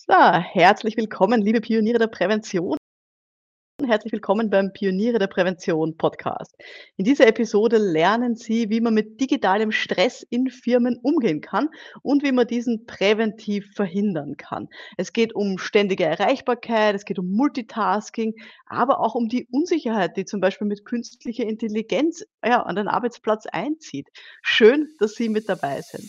So, herzlich willkommen, liebe Pioniere der Prävention. Herzlich willkommen beim Pioniere der Prävention Podcast. In dieser Episode lernen Sie, wie man mit digitalem Stress in Firmen umgehen kann und wie man diesen präventiv verhindern kann. Es geht um ständige Erreichbarkeit, es geht um Multitasking, aber auch um die Unsicherheit, die zum Beispiel mit künstlicher Intelligenz ja, an den Arbeitsplatz einzieht. Schön, dass Sie mit dabei sind.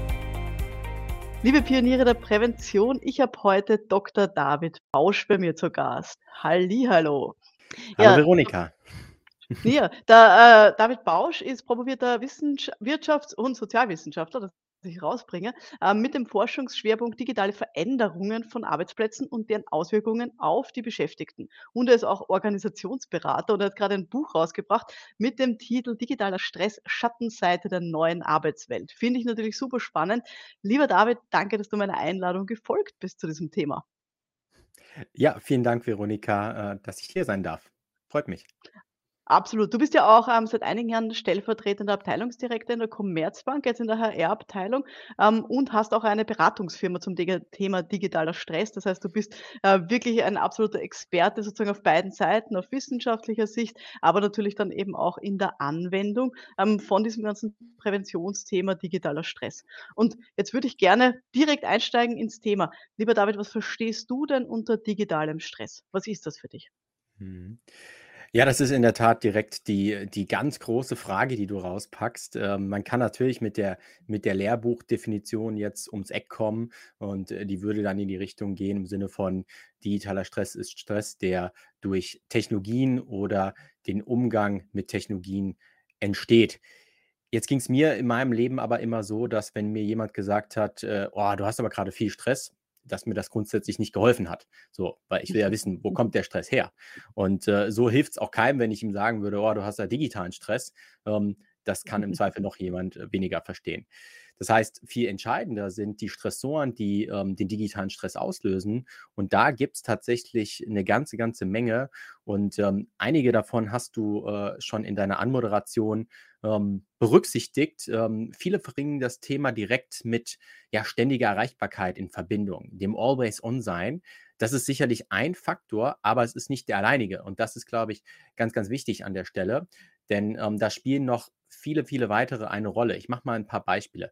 Liebe Pioniere der Prävention, ich habe heute Dr. David Bausch bei mir zu Gast. Hallihallo. Hallo Ja, Veronika. ja, der äh, David Bausch ist promovierter Wirtschafts- und Sozialwissenschaftler ich rausbringe, äh, mit dem Forschungsschwerpunkt digitale Veränderungen von Arbeitsplätzen und deren Auswirkungen auf die Beschäftigten. Und er ist auch Organisationsberater und hat gerade ein Buch rausgebracht mit dem Titel Digitaler Stress, Schattenseite der neuen Arbeitswelt. Finde ich natürlich super spannend. Lieber David, danke, dass du meiner Einladung gefolgt bist zu diesem Thema. Ja, vielen Dank, Veronika, äh, dass ich hier sein darf. Freut mich. Absolut. Du bist ja auch, ähm, seit einigen Jahren stellvertretender Abteilungsdirektor in der Commerzbank, jetzt in der HR-Abteilung, ähm, und hast auch eine Beratungsfirma zum Thema digitaler Stress. Das heißt, du bist, äh, wirklich ein absoluter Experte sozusagen auf beiden Seiten, auf wissenschaftlicher Sicht, aber natürlich dann eben auch in der Anwendung, ähm, von diesem ganzen Präventionsthema digitaler Stress. Und jetzt würde ich gerne direkt einsteigen ins Thema. Lieber David, was verstehst du denn unter digitalem Stress? Was ist das für dich? Mhm. Ja, das ist in der Tat direkt die die ganz große Frage, die du rauspackst. Ähm, man kann natürlich mit der mit der Lehrbuchdefinition jetzt ums Eck kommen und, äh, die würde dann in die Richtung gehen im Sinne von: Digitaler Stress ist Stress, der durch Technologien oder den Umgang mit Technologien entsteht. Jetzt ging es mir in meinem Leben aber immer so, dass wenn mir jemand gesagt hat, äh: „Oh, du hast aber gerade viel Stress“, dass mir das grundsätzlich nicht geholfen hat. So, weil ich will ja wissen, wo kommt der Stress her? Und äh, so hilft es auch keinem, wenn ich ihm sagen würde, oh, du hast ja digitalen Stress. Ähm, das kann im Zweifel noch jemand äh, weniger verstehen. Das heißt, viel entscheidender sind die Stressoren, die ähm, den digitalen Stress auslösen. Und da gibt es tatsächlich eine ganze, ganze Menge. Und ähm, einige davon hast du äh, schon in deiner Anmoderation ähm, berücksichtigt. Ähm, viele bringen das Thema direkt mit ja, ständiger Erreichbarkeit in Verbindung, dem Always-On-Sein. Das ist sicherlich ein Faktor, aber es ist nicht der alleinige. Und das ist, glaube ich, ganz, ganz wichtig an der Stelle. Denn ähm, da spielen noch viele, viele weitere eine Rolle. Ich mache mal ein paar Beispiele.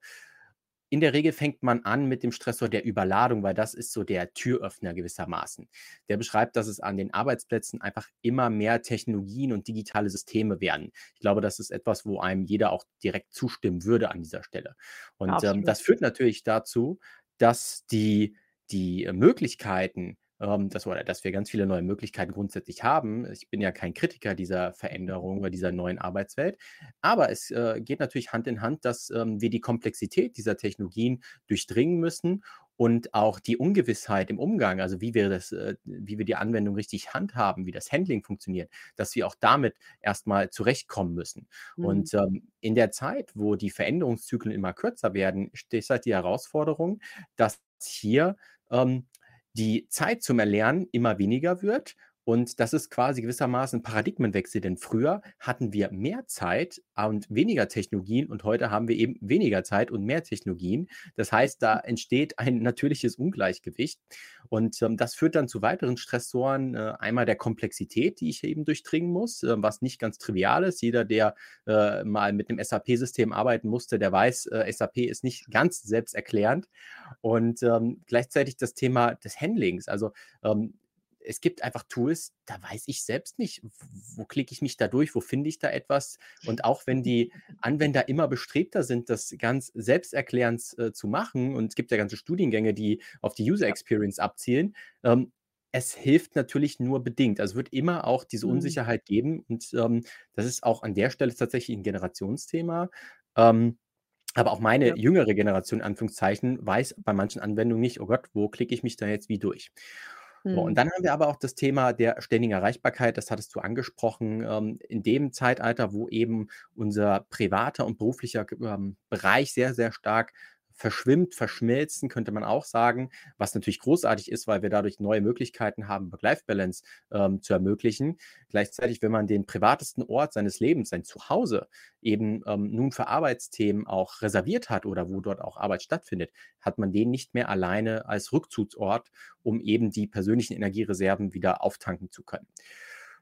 In der Regel fängt man an mit dem Stressor der Überladung, weil das ist so der Türöffner gewissermaßen. Der beschreibt, dass es an den Arbeitsplätzen einfach immer mehr Technologien und digitale Systeme werden. Ich glaube, das ist etwas, wo einem jeder auch direkt zustimmen würde an dieser Stelle. Und ähm, das führt natürlich dazu, dass die, die Möglichkeiten, ähm, dass, oder dass wir ganz viele neue Möglichkeiten grundsätzlich haben. Ich bin ja kein Kritiker dieser Veränderung oder dieser neuen Arbeitswelt, aber es äh, geht natürlich Hand in Hand, dass ähm, wir die Komplexität dieser Technologien durchdringen müssen und auch die Ungewissheit im Umgang, also wie wir das, äh, wie wir die Anwendung richtig handhaben, wie das Handling funktioniert, dass wir auch damit erstmal zurechtkommen müssen. Mhm. Und ähm, in der Zeit, wo die Veränderungszyklen immer kürzer werden, steht halt die Herausforderung, dass hier ähm, die Zeit zum Erlernen immer weniger wird und das ist quasi gewissermaßen ein Paradigmenwechsel, denn früher hatten wir mehr Zeit und weniger Technologien und heute haben wir eben weniger Zeit und mehr Technologien. Das heißt, da entsteht ein natürliches Ungleichgewicht und ähm, das führt dann zu weiteren Stressoren. Äh, einmal der Komplexität, die ich eben durchdringen muss, äh, was nicht ganz trivial ist. Jeder, der äh, mal mit einem SAP-System arbeiten musste, der weiß, äh, SAP ist nicht ganz selbsterklärend. Und ähm, gleichzeitig das Thema des Handlings. Also ähm, es gibt einfach Tools, da weiß ich selbst nicht, wo klicke ich mich da durch, wo finde ich da etwas. Und auch wenn die Anwender immer bestrebter sind, das ganz selbsterklärend äh, zu machen, und es gibt ja ganze Studiengänge, die auf die User Experience abzielen, ähm, es hilft natürlich nur bedingt. Also es wird immer auch diese mhm. Unsicherheit geben. Und ähm, das ist auch an der Stelle tatsächlich ein Generationsthema. Ähm, aber auch meine ja. jüngere Generation, in Anführungszeichen, weiß bei manchen Anwendungen nicht, oh Gott, wo klicke ich mich da jetzt wie durch? So, und Mhm. dann haben wir aber auch das Thema der ständigen Erreichbarkeit, das hattest du angesprochen, ähm, in dem Zeitalter, wo eben unser privater und beruflicher ähm, Bereich sehr, sehr stark verschwimmt, verschmilzen, könnte man auch sagen, was natürlich großartig ist, weil wir dadurch neue Möglichkeiten haben, Work-Life-Balance, ähm, zu ermöglichen. Gleichzeitig, wenn man den privatesten Ort seines Lebens, sein Zuhause, eben, ähm, nun für Arbeitsthemen auch reserviert hat oder wo dort auch Arbeit stattfindet, hat man den nicht mehr alleine als Rückzugsort, um eben die persönlichen Energiereserven wieder auftanken zu können.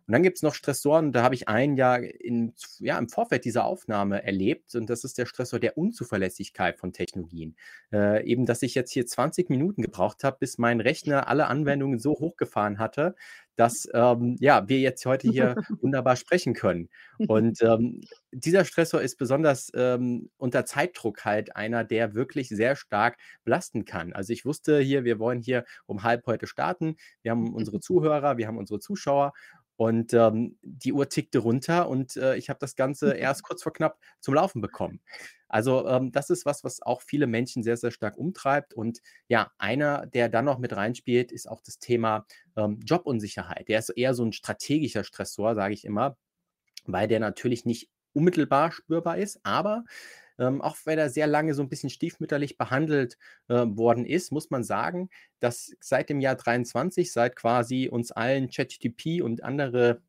Und dann gibt's noch Stressoren, da habe ich einen ja in ja, im Vorfeld dieser Aufnahme erlebt und das ist der Stressor der Unzuverlässigkeit von Technologien. Äh, eben, dass ich jetzt hier 20 Minuten gebraucht habe, bis mein Rechner alle Anwendungen so hochgefahren hatte, dass, ähm, ja, wir jetzt heute hier wunderbar sprechen können. Und, ähm, dieser Stressor ist besonders, ähm, unter Zeitdruck halt einer, der wirklich sehr stark belasten kann. Also, ich wusste hier, wir wollen hier um 12:30 heute starten. Wir haben unsere Zuhörer, wir haben unsere Zuschauer und, ähm, die Uhr tickte runter und, äh, ich habe das Ganze erst kurz vor knapp zum Laufen bekommen. Also, ähm, das ist was, was auch viele Menschen sehr, sehr stark umtreibt. Und ja, einer, der dann noch mit reinspielt, ist auch das Thema, ähm, Jobunsicherheit. Der ist eher so ein strategischer Stressor, sage ich immer, weil der natürlich nicht unmittelbar spürbar ist, aber, ähm, auch wenn er sehr lange so ein bisschen stiefmütterlich behandelt, äh, worden ist, muss man sagen, dass seit dem Jahr 23, seit quasi uns allen ChatGPT und andere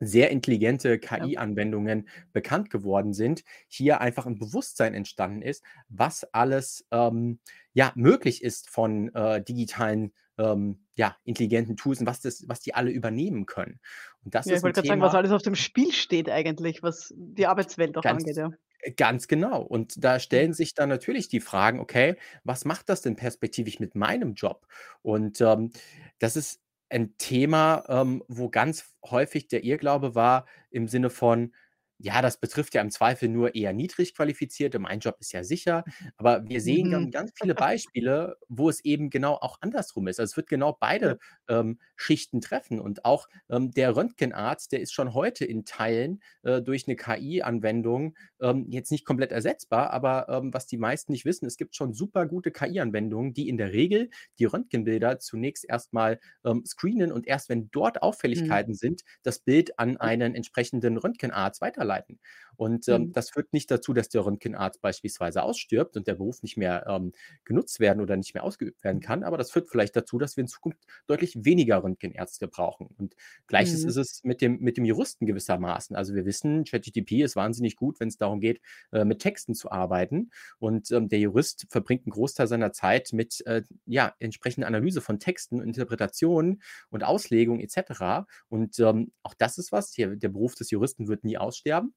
sehr intelligente. KI-Anwendungen bekannt geworden sind, hier einfach ein Bewusstsein entstanden ist, was alles, ähm, ja, möglich ist von, äh, digitalen, ähm, ja, intelligenten Tools und was das was die alle übernehmen können. Und das Ja, ich ist ein wollte grad sagen, was alles auf dem Spiel steht eigentlich, was die Arbeitswelt auch angeht, ganz ja. Ganz genau. Und da Mhm. stellen sich dann natürlich die Fragen: „Okay, was macht das denn perspektivisch mit meinem Job?“ Und, ähm, das ist ein Thema, ähm, wo ganz häufig der Irrglaube war im Sinne von: „Ja, das betrifft ja im Zweifel nur eher niedrig Qualifizierte, mein Job ist ja sicher.“ Aber wir sehen Mhm. gan ganz viele Beispiele, wo es eben genau auch andersrum ist. Also, es wird genau beide, ähm, Schichten treffen und auch, ähm, der Röntgenarzt, der ist schon heute in Teilen, äh, durch 'ne KI-Anwendung, ähm, jetzt nicht komplett ersetzbar, aber, ähm, was die meisten nicht wissen, es gibt schon super gute KI-Anwendungen, die in der Regel die Röntgenbilder zunächst erst mal, ähm, screenen und erst wenn dort Mhm. Auffälligkeiten sind, das Bild an einen entsprechenden Röntgenarzt weiterleiten herleiten. Und, ähm, Mhm. das führt nicht dazu, dass der Röntgenarzt beispielsweise ausstirbt und der Beruf nicht mehr, ähm, genutzt werden oder nicht mehr ausgeübt werden kann, aber das führt vielleicht dazu, dass wir in Zukunft deutlich weniger Röntgenärzte brauchen. Und Gleiches Mhm. ist es mit dem mit dem Juristen gewissermaßen. Also, wir wissen, ChatGPT ist wahnsinnig gut, wenn's darum geht, äh, mit Texten zu arbeiten. Und, ähm, der Jurist verbringt 'n Großteil seiner Zeit mit, äh, ja, entsprechender Analyse von Texten, Interpretationen und Auslegung et cetera. Und, ähm, auch das ist was hier der Beruf des Juristen wird nie aussterben,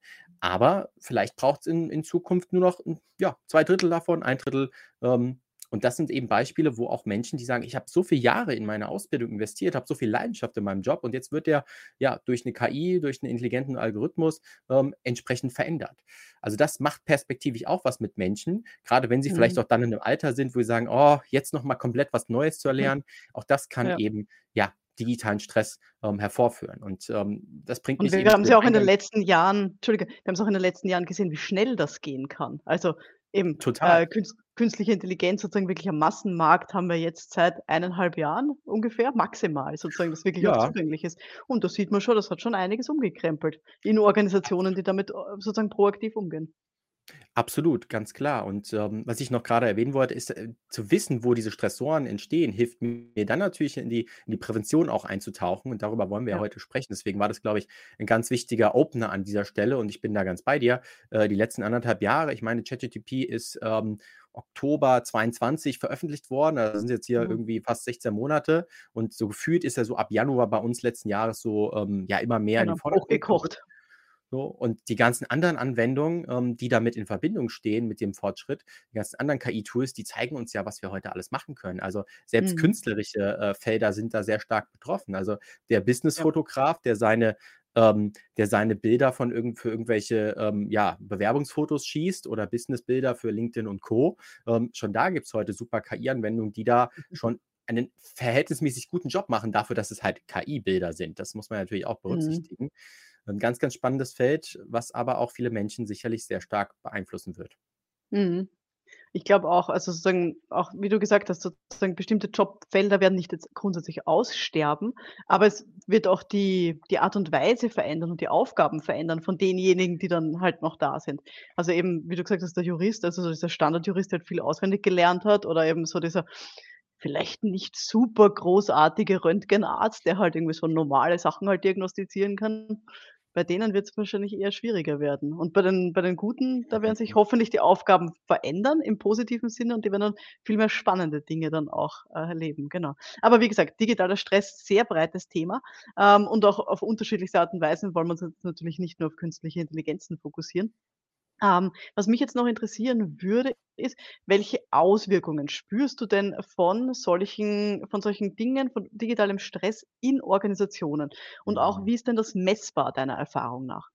aber vielleicht braucht's in in Zukunft nur noch, hm, ja, 2/3 davon, 1/3, ähm und das sind eben Beispiele, wo auch Menschen, die sagen: „Ich habe so viele Jahre in meine Ausbildung investiert, habe so viel Leidenschaft in meinem Job und jetzt wird der, ja, durch 'ne KI, durch 'n intelligenten Algorithmus, ähm, entsprechend verändert.“ Also, das macht perspektivisch auch was mit Menschen, grade wenn sie vielleicht Mhm. auch dann in 'nem Alter sind, wo sie sagen: „Oh, jetzt noch mal komplett was Neues zu erlernen.“ Auch das kann Ja. eben, ja, digitalen Stress, ähm, hervorführen. Und, ähm, das bringt Und mich wir haben's dem ja auch in den letzten Jahren Entschuldige, wir haben's auch in den letzten Jahren gesehen, wie schnell das gehen kann. Also, eben, Total. äh, künst künstliche Intelligenz sozusagen wirklich am Massenmarkt haben wir jetzt seit 1,5 Jahren ungefähr maximal sozusagen, das wirklich auch Ja. zugänglich ist. Und da sieht man schon, das hat schon einiges umgekrempelt in Organisationen, die damit, äh, sozusagen proaktiv umgehen. Absolut, ganz klar. Und, ähm, was ich noch grade erwähnen wollte, ist, äh, zu wissen, wo diese Stressoren entstehen, hilft mir dann natürlich in die in die Prävention auch einzutauchen und darüber wollen wir ja Ja. heute sprechen. Deswegen war das, glaube ich, 'n ganz wichtiger Opener an dieser Stelle und ich bin da ganz bei dir. Äh, die letzten 1,5 Jahre ich meine, ChatGPT ist, ähm, Oktober 22 veröffentlicht worden. Also, sind jetzt hier Mhm. irgendwie fast 16 Monate und so gefühlt ist er so ab Januar bei uns letzten Jahres so, ähm, ja, immer mehr in Genau, den Vordergrund gerückt. hochgekocht. So, und die ganzen anderen Anwendungen, ähm, die damit in Verbindung stehen mit dem Fortschritt, die ganzen anderen KI-Tools, die zeigen uns ja, was wir heute alles machen können. Also, selbst Mhm. künstlerische, äh, Felder sind da sehr stark betroffen. Also, der. Businessfotograf, der seine ähm, der seine Bilder von irgend für irgendwelche, ähm, ja, Bewerbungsfotos schießt oder Businessbilder für LinkedIn und Co. Ähm, schon da gibt's heute super KI-Anwendungen, die da schon einen verhältnismäßig guten Job machen dafür, dass es halt KI-Bilder sind. Das muss man natürlich auch Mhm. Berücksichtigen. 'N ganz, ganz spannendes Feld, was aber auch viele Menschen sicherlich sehr stark beeinflussen wird. Mhm. Ich glaube auch, also sozusagen, auch wie du gesagt hast, sozusagen bestimmte Jobfelder werden nicht jetzt grundsätzlich aussterben, aber es wird auch die die Art und Weise verändern und die Aufgaben verändern von denjenigen, die dann halt noch da sind. Also eben, wie du gesagt hast, der Jurist, also so dieser Standardjurist, der halt viel auswendig gelernt hat oder eben so dieser vielleicht nicht super großartige Röntgenarzt, der halt irgendwie so normale Sachen halt diagnostizieren kann. Bei denen wird es wahrscheinlich eher schwieriger werden. Und bei den bei den Guten, da werden sich hoffentlich die Aufgaben verändern im positiven Sinne und die werden dann viel mehr spannende Dinge dann auch, äh, erleben, genau. Aber wie gesagt, digitaler Stress, sehr breites Thema, ähm, und auch auf unterschiedlichste Art und Weisen wollen wir uns natürlich nicht nur auf künstliche Intelligenzen fokussieren. Ähm, was mich jetzt noch interessieren würde, ist, welche Auswirkungen spürst du denn von solchen von solchen Dingen, von digitalem Stress in Organisationen? Und auch, Mhm. wie ist denn das messbar deiner Erfahrung nach?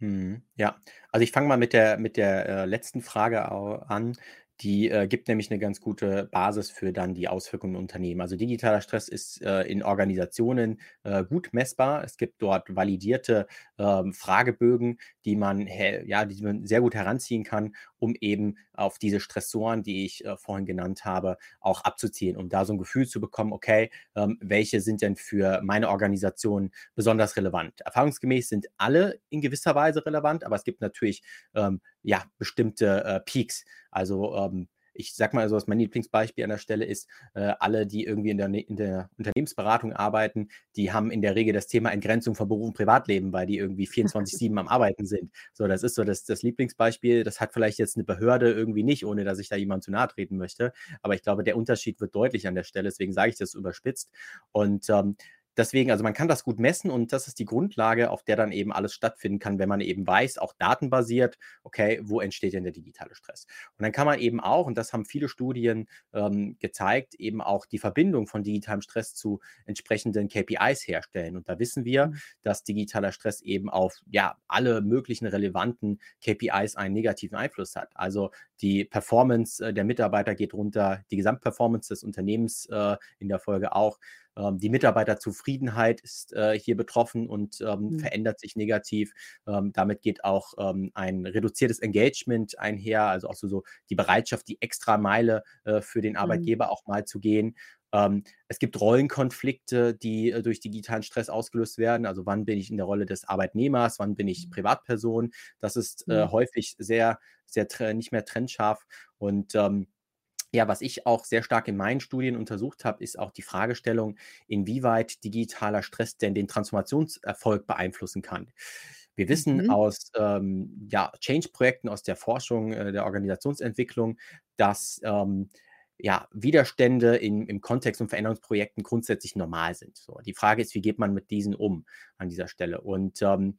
Mhm, ja. Also, ich fange mal mit der mit der, äh, letzten Frage au an. Die, äh, gibt nämlich 'ne ganz gute Basis für dann die Auswirkungen im Unternehmen. Also, digitaler Stress ist, äh, in Organisationen, äh, gut messbar. Es gibt dort validierte, ähm, Fragebögen, die man ja, die man sehr gut heranziehen kann, um eben auf diese Stressoren, die ich, äh, vorhin genannt habe, auch abzuzielen, um da so 'n Gefühl zu bekommen: „Okay, ähm, welche sind denn für meine Organisation besonders relevant?“ Erfahrungsgemäß sind alle in gewisser Weise relevant, aber es gibt natürlich, ähm, ja, bestimmte, äh, Peaks. Also, ähm, ich sage mal so, dass mein Lieblingsbeispiel an der Stelle ist, äh, alle, die irgendwie in der ne in der Unternehmensberatung arbeiten, die haben in der Regel das Thema Entgrenzung von Beruf und Privatleben, weil die irgendwie 24/7 am Arbeiten sind. So, das ist so das das Lieblingsbeispiel. Das hat vielleicht jetzt 'ne Behörde irgendwie nicht, ohne dass ich da jemandem zu nahe treten möchte. Aber ich glaube, der Unterschied wird deutlich an der Stelle, deswegen sage ich das überspitzt. Und, ähm, deswegen also, man kann das gut messen und das ist die Grundlage, auf der dann eben alles stattfinden kann, wenn man eben weiß, auch datenbasiert, okay, wo entsteht denn der digitale Stress? Und dann kann man eben auch, und das haben viele Studien, ähm, gezeigt, eben auch die Verbindung von digitalem Stress zu entsprechenden KPIs herstellen. Und da wissen wir, Mhm. dass digitaler Stress eben auf, ja, alle möglichen relevanten KPIs einen negativen Einfluss hat. Also, die Performance, äh, der Mitarbeiter geht runter, die Gesamtperformance des Unternehmens, äh, in der Folge auch. Ähm, die Mitarbeiterzufriedenheit ist, äh, hier betroffen und, ähm, Mhm. verändert sich negativ. Ähm, damit geht auch, ein reduziertes Engagement einher, also auch so so die Bereitschaft, die Extrameile, äh, für den Mhm. Arbeitgeber auch mal zu gehen. Ähm, es gibt Rollenkonflikte, die, äh, durch digitalen Stress ausgelöst werden. Also, wann bin ich in der Rolle des Arbeitnehmers, wann bin ich Privatperson? Das ist, äh, Mhm. häufig sehr sehr nicht mehr trennscharf. Und, ähm, ja, was ich auch sehr stark in meinen Studien untersucht habe, ist auch die Fragestellung, inwieweit digitaler Stress denn den Transformationserfolg beeinflussen kann. Wir wissen Mhm. aus, ähm, ja, Change-Projekten, aus der Forschung, äh, der Organisationsentwicklung, dass, ähm, ja, Widerstände in im Kontext von Veränderungsprojekten grundsätzlich normal sind. So, die Frage ist, wie geht man mit diesen um an dieser Stelle? Und, ähm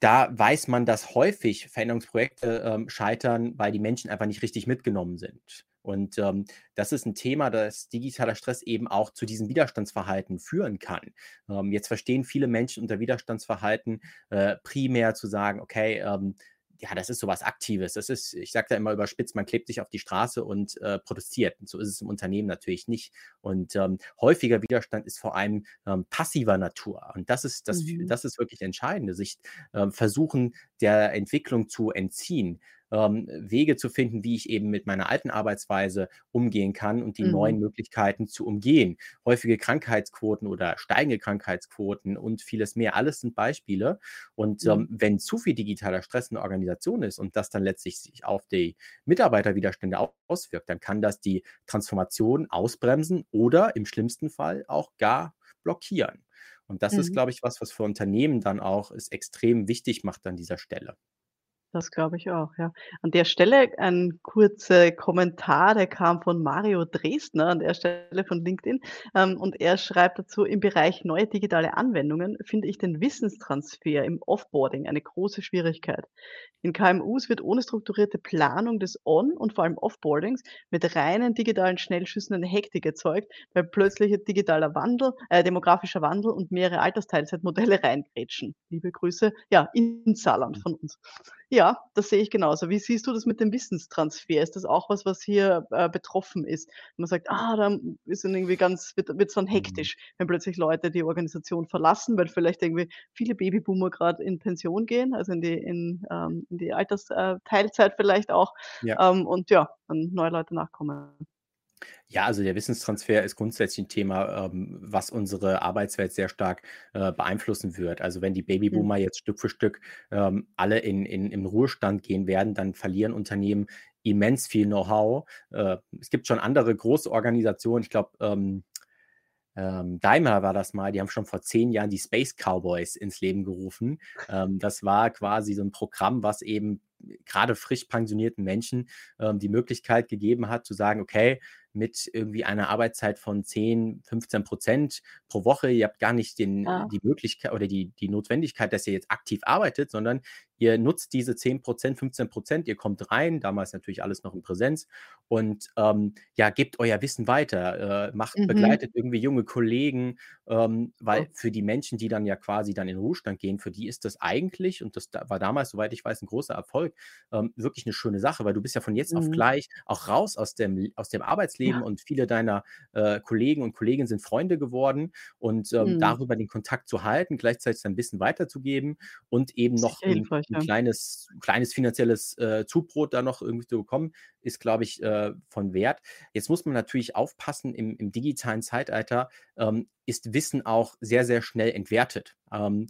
da weiß man, dass häufig Veränderungsprojekte, ähm, scheitern, weil die Menschen einfach nicht richtig mitgenommen sind. Und, ähm, das ist 'n Thema, dass digitaler Stress eben auch zu diesem Widerstandsverhalten führen kann. Ähm, jetzt verstehen viele Menschen unter Widerstandsverhalten, äh, primär zu sagen: „Okay, ähm, ja, das ist so was Aktives.“ Das ist ich sage da immer überspitzt, man klebt sich auf die Straße und, äh, protestiert. Und so ist es im Unternehmen natürlich nicht. Und, ähm, häufiger Widerstand ist vor allem, ähm, passiver Natur. Und das ist das Mhm. das ist wirklich Entscheidende, sich, ähm, versuchen, der Entwicklung zu entziehen, ähm, Wege zu finden, wie ich eben mit meiner alten Arbeitsweise umgehen kann und die Mhm. neuen Möglichkeiten zu umgehen. Häufige Krankheitsquoten oder steigende Krankheitsquoten und vieles mehr. Alles sind Beispiele. Und, Mhm. ähm, wenn zu viel digitaler Stress in der Organisation ist und das dann letztlich sich auf die Mitarbeiterwiderstände au auswirkt, dann kann das die Transformation ausbremsen oder im schlimmsten Fall auch gar blockieren. Und das ist, Mhm. glaube ich, was, was für Unternehmen dann auch es extrem wichtig macht an dieser Stelle. Das glaube ich auch, ja. An der Stelle ein kurzer Kommentar, der kam von Mario Dresdner an der Stelle von LinkedIn. Ähm, und er schreibt dazu: „Im Bereich neue digitale Anwendungen finde ich den Wissenstransfer im Offboarding eine große Schwierigkeit. In KMUs wird ohne strukturierte Planung des On und vor allem Offboardings mit reinen digitalen Schnellschüssen eine Hektik erzeugt, weil plötzlicher digitaler Wandel äh, demografischer Wandel und mehrere Altersteilzeitmodelle reingrätschen. Liebe Grüße, ja, ins Saarland von uns.“ Ja, das sehe ich genauso. Wie siehst du das mit dem Wissenstransfer? Ist das auch was, was hier, äh, betroffen ist? Man sagt: „Ah, da ist dann irgendwie ganz wird wird's dann Mhm. hektisch, wenn plötzlich Leute die Organisation verlassen, weil vielleicht irgendwie viele Babyboomer grad in Pension gehen, also in die in, ähm in die Alters äh, vielleicht auch, Ja. ähm, und ja, dann neue Leute nachkommen. Ja, also der Wissenstransfer ist grundsätzlich 'n Thema, ähm, was unsere Arbeitswelt sehr stark, äh, beeinflussen wird. Also, wenn die Mhm. Babyboomer jetzt Stück für Stück, ähm, alle in in in Ruhestand gehen werden, dann verlieren Unternehmen immens viel Know-how. Äh, es gibt schon andere große Organisationen, ich glaube, ähm ähm, Daimler war das mal, die haben schon vor 10 Jahren die Space Cowboys ins Leben gerufen. Ähm, das war quasi so 'n Programm, was eben grade frisch pensionierten Menschen, ähm, die Möglichkeit gegeben hat zu sagen: „Okay, mit irgendwie einer Arbeitszeit von 10, 15 % pro Woche, ihr habt gar nicht den Ja. die Möglichkeit oder die die Notwendigkeit, dass ihr jetzt aktiv arbeitet, sondern ihr nutzt diese 10 %, 15 %, ihr kommt rein“, damals natürlich alles noch in Präsenz und, ähm, ja, gebt euer Wissen weiter, äh, macht Mhm. begleitet irgendwie junge Kollegen, ähm, weil Oh. für die Menschen, die dann ja quasi dann in den Ruhestand gehen, für die ist das eigentlich und das da war damals, soweit ich weiß, 'n großer Erfolg, ähm, wirklich 'ne schöne Sache, weil du bist ja von jetzt auf Mhm. gleich auch raus aus dem aus dem Arbeitsleben Ja. und viele deiner, äh, Kollegen und Kolleginnen sind Freunde geworden und, ähm, Mhm. darüber den Kontakt zu halten, gleichzeitig sein Wissen weiterzugeben und eben noch Sicher 'n hilfreich, 'n ja. kleines kleines finanzielles, äh, Zubrot da noch irgendwie zu bekommen, ist, glaube ich, äh, von Wert. Jetzt muss man natürlich aufpassen, im im digitalen Zeitalter, ähm, ist Wissen auch sehr, sehr schnell entwertet. Ähm,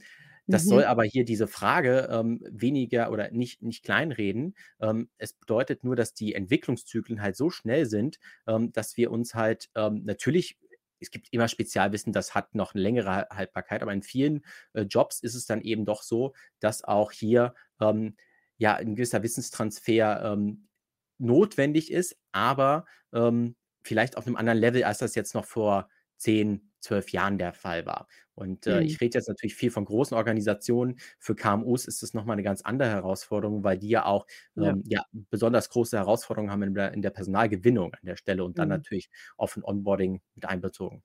das soll Mhm. aber hier diese Frage, ähm, weniger oder nicht nicht kleinreden. Ähm, es bedeutet nur, dass die Entwicklungszyklen halt so schnell sind, ähm, dass wir uns halt, ähm natürlich es gibt immer Spezialwissen, das hat noch 'ne längere Ha Haltbarkeit, aber in vielen, äh, Jobs ist es dann eben doch so, dass auch hier, ähm, ja, 'n gewisser Wissenstransfer, ähm, notwendig ist, aber, ähm, vielleicht auf 'nem anderen Level, als das jetzt noch vor 10, 12 Jahren der Fall war. Und, äh, Mhm. ich rede jetzt natürlich viel von großen Organisationen. Für KMUs ist es noch mal 'ne ganz andere Herausforderung, weil die ja auch, Ja. ähm, ja, besonders große Herausforderungen haben in der in der Personalgewinnung an der Stelle und dann Mhm. natürlich auf 'n Onboarding mit einbezogen.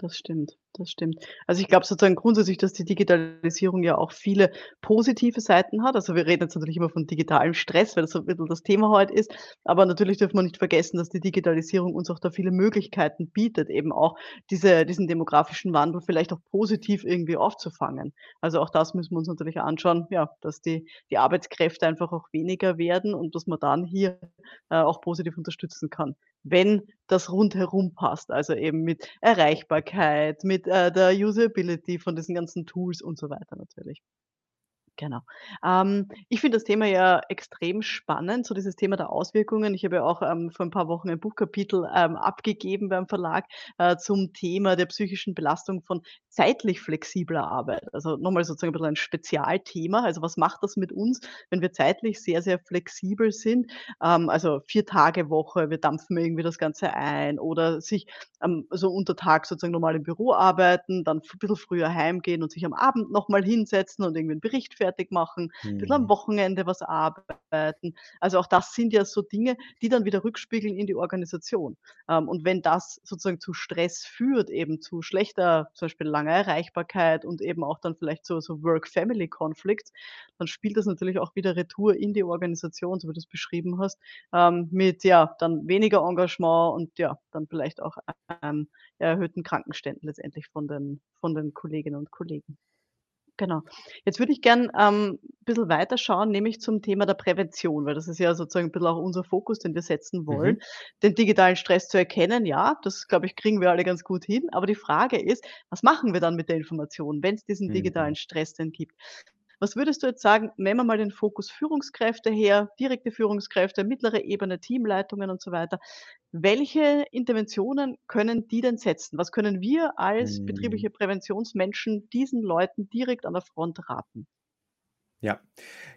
Das stimmt, das stimmt. Also, ich glaube sozusagen grundsätzlich, dass die Digitalisierung ja auch viele positive Seiten hat. Also, wir reden jetzt natürlich immer von digitalem Stress, weil das so 'n bisschen das Thema heute ist. Aber natürlich dürfen wir nicht vergessen, dass die Digitalisierung uns auch da viele Möglichkeiten bietet, eben auch diese diesen demografischen Wandel vielleicht auch positiv irgendwie aufzufangen. Also, auch das müssen wir uns natürlich anschauen, ja, dass die die Arbeitskräfte einfach auch weniger werden und dass man dann hier, äh, auch positiv unterstützen kann, wenn das rundherum passt. Also, eben mit Erreichbarkeit, mit, äh, der Usability von diesen ganzen Tools und so weiter natürlich. Genau. Ähm, ich finde das Thema ja extrem spannend, so dieses Thema der Auswirkungen. Ich habe ja auch, ähm, vor 'n paar Wochen ein Buchkapitel, ähm, abgegeben beim Verlag, äh, zum Thema der psychischen Belastung von zeitlich flexibler Arbeit. Also, noch mal sozusagen 'n bisschen ein Spezialthema. Also, was macht das mit uns, wenn wir zeitlich sehr, sehr flexibel sind? Ähm, also, 4-Tage-Woche, wir dampfen irgendwie das Ganze ein oder sich, ähm, so untertags sozusagen normal im Büro arbeiten, dann f bisschen früher heimgehen und sich am Abend noch mal hinsetzen und irgendwie 'n Bericht fertig machen, bisschen am Mhm. Wochenende was arbeiten. Also, auch das sind ja so Dinge, die dann wieder rückspiegeln in die Organisation. Ähm, und wenn das sozusagen zu Stress führt, eben zu schlechter zum Beispiel langer Erreichbarkeit und eben auch dann vielleicht so so Work-Family-Conflicts, dann spielt das natürlich auch wieder retour in die Organisation, so wie du's beschrieben hast, ähm, mit, ja, dann weniger Engagement und ja, dann vielleicht auch, ähm, erhöhten Krankenständen letztendlich von den von den Kolleginnen und Kollegen. Genau. Jetzt würde ich gern, ähm, bisschen weiterschauen, nämlich zum Thema der Prävention, weil das ist ja sozusagen 'n bisschen auch unser Fokus, den wir setzen wollen. Mhm. Den digitalen Stress zu erkennen, ja, das, glaube ich, kriegen wir alle ganz gut hin. Aber die Frage ist: „Was machen wir dann mit der Information, wenn's diesen Mhm. digitalen Stress denn gibt?“ Was würdest du jetzt sagen, nehmen wir mal den Fokus Führungskräfte her, direkte Führungskräfte, mittlere Ebene, Teamleitungen und so weiter. Welche Interventionen können die denn setzen? Was können wir als Mhm. betriebliche Präventionsmenschen diesen Leuten direkt an der Front raten? Ja.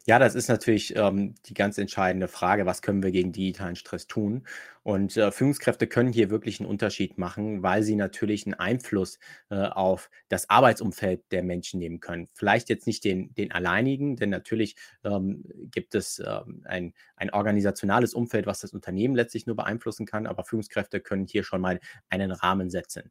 Ja, das ist natürlich, ähm, die ganz entscheidende Frage: „Was können wir gegen digitalen Stress tun?“ Und äh, Führungskräfte können hier wirklich einen Unterschied machen, weil sie natürlich einen Einfluss äh, auf das Arbeitsumfeld der Menschen nehmen können. Vielleicht jetzt nicht den, den alleinigen, denn natürlich ähm, gibt es ähm, ein, ein organisationales Umfeld, was das Unternehmen letztlich nur beeinflussen kann, aber Führungskräfte können hier schon mal einen Rahmen setzen.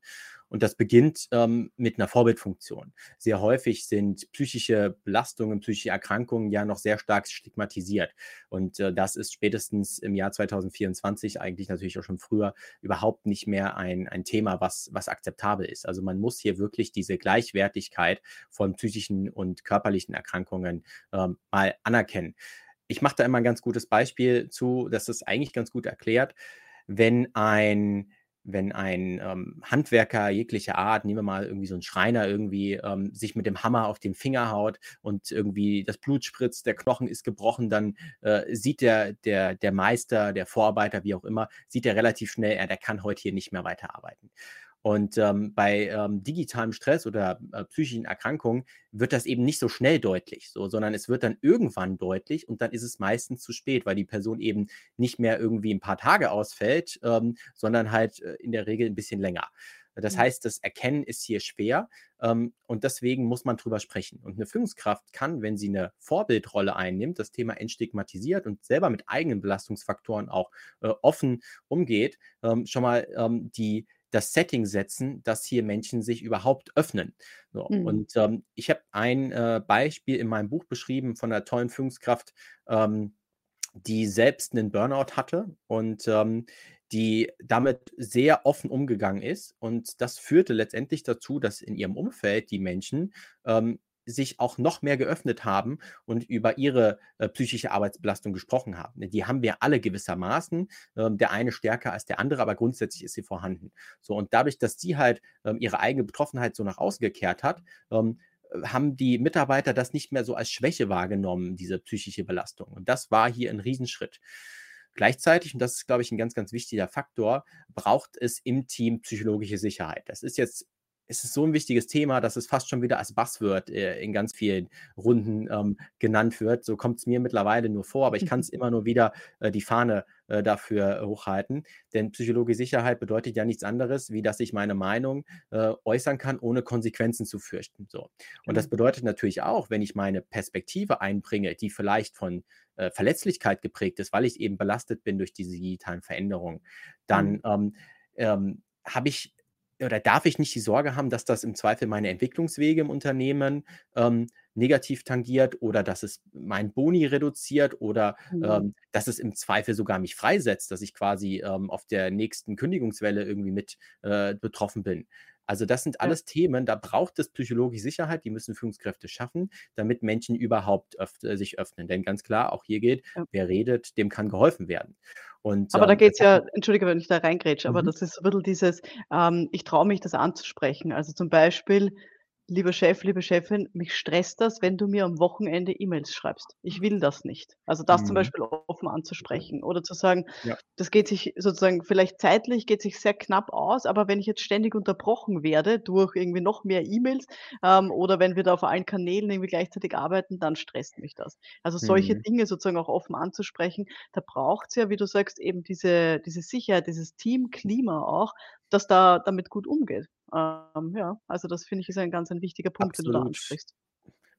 Und das beginnt ähm, mit einer Vorbildfunktion. Sehr häufig sind psychische Belastungen, psychische Erkrankungen ja noch sehr stark stigmatisiert. Und äh, das ist spätestens im Jahr 2024, eigentlich natürlich auch schon früher, überhaupt nicht mehr ein, ein Thema, was, was akzeptabel ist. Also man muss hier wirklich diese Gleichwertigkeit von psychischen und körperlichen Erkrankungen ähm, mal anerkennen. Ich mache da immer ein ganz gutes Beispiel zu, das ist eigentlich ganz gut erklärt. Wenn ein wenn ein ähm, Handwerker jeglicher Art, nehmen wir mal irgendwie so einen Schreiner, irgendwie ähm, sich mit dem Hammer auf den Finger haut und irgendwie das Blut spritzt, der Knochen ist gebrochen, dann äh, sieht der, der, der Meister, der Vorarbeiter, wie auch immer, sieht er relativ schnell, er, der kann heute hier nicht mehr weiterarbeiten. Und ähm, bei ähm, digitalem Stress oder äh, psychischen Erkrankungen wird das eben nicht so schnell deutlich, so, sondern es wird dann irgendwann deutlich und dann ist es meistens zu spät, weil die Person eben nicht mehr irgendwie ein paar Tage ausfällt, ähm, sondern halt äh, in der Regel ein bisschen länger. Das mhm. heißt, das Erkennen ist hier schwer ähm, und deswegen muss man drüber sprechen. Und eine Führungskraft kann, wenn sie eine Vorbildrolle einnimmt, das Thema entstigmatisiert und selber mit eigenen Belastungsfaktoren auch äh, offen umgeht, ähm, schon mal ähm, die das Setting setzen, dass hier Menschen sich überhaupt öffnen. So, mhm. Und ähm, ich habe ein äh, Beispiel in meinem Buch beschrieben von einer tollen Führungskraft, ähm, die selbst einen Burnout hatte und ähm, die damit sehr offen umgegangen ist. Und das führte letztendlich dazu, dass in ihrem Umfeld die Menschen ähm, sich auch noch mehr geöffnet haben und über ihre äh, psychische Arbeitsbelastung gesprochen haben. Die haben wir alle gewissermaßen, äh, der eine stärker als der andere, aber grundsätzlich ist sie vorhanden. So und dadurch, dass sie halt äh, ihre eigene Betroffenheit so nach außen gekehrt hat, ähm, haben die Mitarbeiter das nicht mehr so als Schwäche wahrgenommen, diese psychische Belastung. Und das war hier ein Riesenschritt. Gleichzeitig, und das ist, glaube ich, ein ganz, ganz wichtiger Faktor, braucht es im Team psychologische Sicherheit. Das ist jetzt es ist so ein wichtiges Thema, dass es fast schon wieder als Buzzword äh, in ganz vielen Runden ähm, genannt wird. So kommt es mir mittlerweile nur vor, aber ich kann es immer nur wieder äh, die Fahne äh, dafür hochhalten. Denn psychologische Sicherheit bedeutet ja nichts anderes, wie dass ich meine Meinung äh, äußern kann, ohne Konsequenzen zu fürchten. So. Und das bedeutet natürlich auch, wenn ich meine Perspektive einbringe, die vielleicht von äh, Verletzlichkeit geprägt ist, weil ich eben belastet bin durch diese digitalen Veränderungen, dann mhm. ähm, ähm, habe ich oder darf ich nicht die Sorge haben, dass das im Zweifel meine Entwicklungswege im Unternehmen ähm, negativ tangiert oder dass es mein Boni reduziert oder mhm. ähm, dass es im Zweifel sogar mich freisetzt, dass ich quasi ähm, auf der nächsten Kündigungswelle irgendwie mit äh, betroffen bin. Also das sind alles ja. Themen, da braucht es psychologische Sicherheit, die müssen Führungskräfte schaffen, damit Menschen überhaupt öff äh, sich öffnen. Denn ganz klar, auch hier geht, ja. wer redet, dem kann geholfen werden. Und, aber ähm, da geht es ja, entschuldige, wenn ich da reingrätsche, mhm. aber das ist so ein bisschen dieses, ähm, ich traue mich, das anzusprechen. Also zum Beispiel, Lieber Chef, liebe Chefin, mich stresst das, wenn du mir am Wochenende E-Mails schreibst. Ich will das nicht. Also das mhm. zum Beispiel offen anzusprechen oder zu sagen, ja. das geht sich sozusagen vielleicht zeitlich, geht sich sehr knapp aus, aber wenn ich jetzt ständig unterbrochen werde durch irgendwie noch mehr E-Mails ähm, oder wenn wir da auf allen Kanälen irgendwie gleichzeitig arbeiten, dann stresst mich das. Also solche mhm. Dinge sozusagen auch offen anzusprechen, da braucht es ja, wie du sagst, eben diese, diese Sicherheit, dieses Teamklima auch, das da damit gut umgeht. Ähm, ja, also das finde ich ist ein ganz ein wichtiger Punkt, den du da ansprichst.